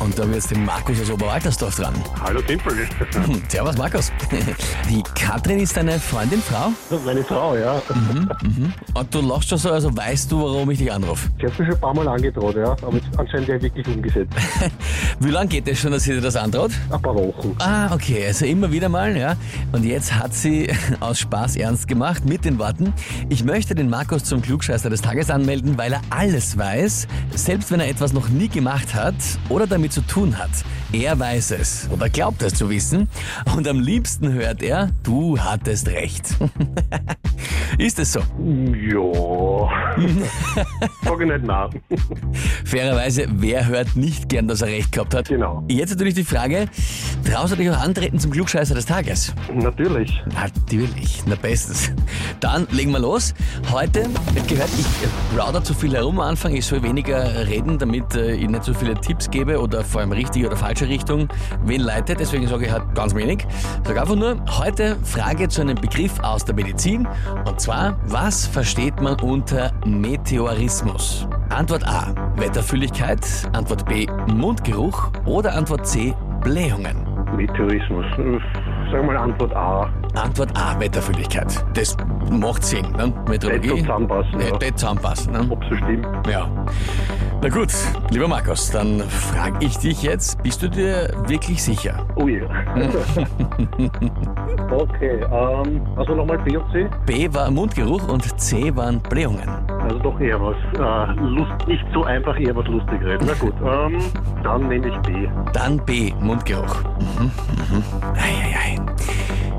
Und da haben wir jetzt den Markus aus Oberwaltersdorf dran. Hallo Timpel. Hm, Servus Markus. Die Katrin ist deine Freundin, Frau? Meine Frau, ja. Und du lachst schon so, also weißt du, warum ich dich anrufe. Sie hat mich schon ein paar Mal angedroht, ja. Aber jetzt anscheinend ja wirklich umgesetzt. Wie lange geht es schon, dass sie dir das androht? Ein paar Wochen. Ah, okay, also immer wieder mal, ja. Und jetzt hat sie aus Spaß ernst gemacht mit den Worten, ich möchte den Markus zum Klugscheißer des Tages anmelden, weil er alles weiß, selbst wenn er etwas noch nie gemacht hat oder damit zu tun hat. Er weiß es oder glaubt es zu wissen und am liebsten hört er, du hattest recht. Ist es so? Ja. Sag ich nicht nach. Fairerweise, wer hört nicht gern, dass er recht gehabt hat? Genau. Jetzt natürlich die Frage, traust du dich auch antreten zum Klugscheißer des Tages? Natürlich. Natürlich, na bestens. Dann legen wir los. Heute, hab gehört, ich plaudere zu viel herum am Anfang, ich soll weniger reden, damit äh, ich nicht so viele Tipps gebe oder vor allem richtige oder falsche Richtung wen leitet. Deswegen sage ich halt ganz wenig. Sag einfach nur, heute Frage zu einem Begriff aus der Medizin. Und zwar, was versteht man unter Meteorismus? Antwort A, Wetterfülligkeit. Antwort B, Mundgeruch. Oder Antwort C, Blähungen. Meteorismus. Sag mal Antwort A. Antwort A, Wetterfülligkeit. Das macht Sinn, ne? Meteorologie. So zusammenpassen, ja. nicht zusammenpassen, ne? Ob so stimmt. Ja. Na gut, lieber Markus, dann frage ich dich jetzt, bist du dir wirklich sicher? Oh ja. okay, ähm, also nochmal B und C. B war Mundgeruch und C waren Blähungen. Also doch eher was. Äh, Lust, nicht so einfach, eher was Lustigeres. Na gut, ähm, dann nehme ich B. Dann B, Mundgeruch. Mhm, mhm. Eieiei.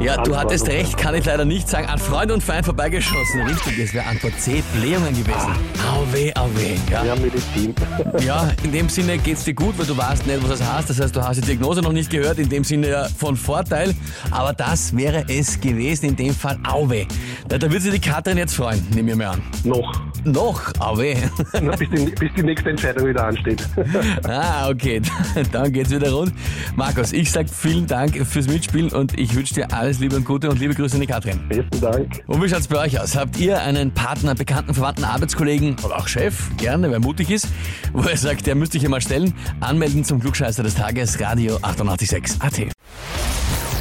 Ja, du Antwort hattest recht, kann ich leider nicht sagen. An Freund und Feind vorbeigeschossen. Richtig, es wäre Antwort C, Blähungen gewesen. Au weh, au weh. Ja. Ja, Medizin. Ja, in dem Sinne geht's dir gut, weil du weißt nicht, was das heißt. Das heißt, du hast die Diagnose noch nicht gehört, in dem Sinne ja von Vorteil. Aber das wäre es gewesen, in dem Fall Auwe. Da, da wird sich die Katrin jetzt freuen, nehmen wir mal an. Noch. Noch, Auwe. Na, bis, die, bis die nächste Entscheidung wieder ansteht. ah, okay, dann geht's wieder rund. Markus, ich sag vielen Dank fürs Mitspielen und ich wünsche dir alles Liebe und Gute und liebe Grüße an die Katrin. Besten Dank. Und wie schaut's bei euch aus? Habt ihr einen Partner, Bekannten, Verwandten, Arbeitskollegen oder auch Chef, gerne, wer mutig ist, wo er sagt, der müsste ich mal stellen, anmelden zum Klugscheißer des Tages, Radio 886 AT.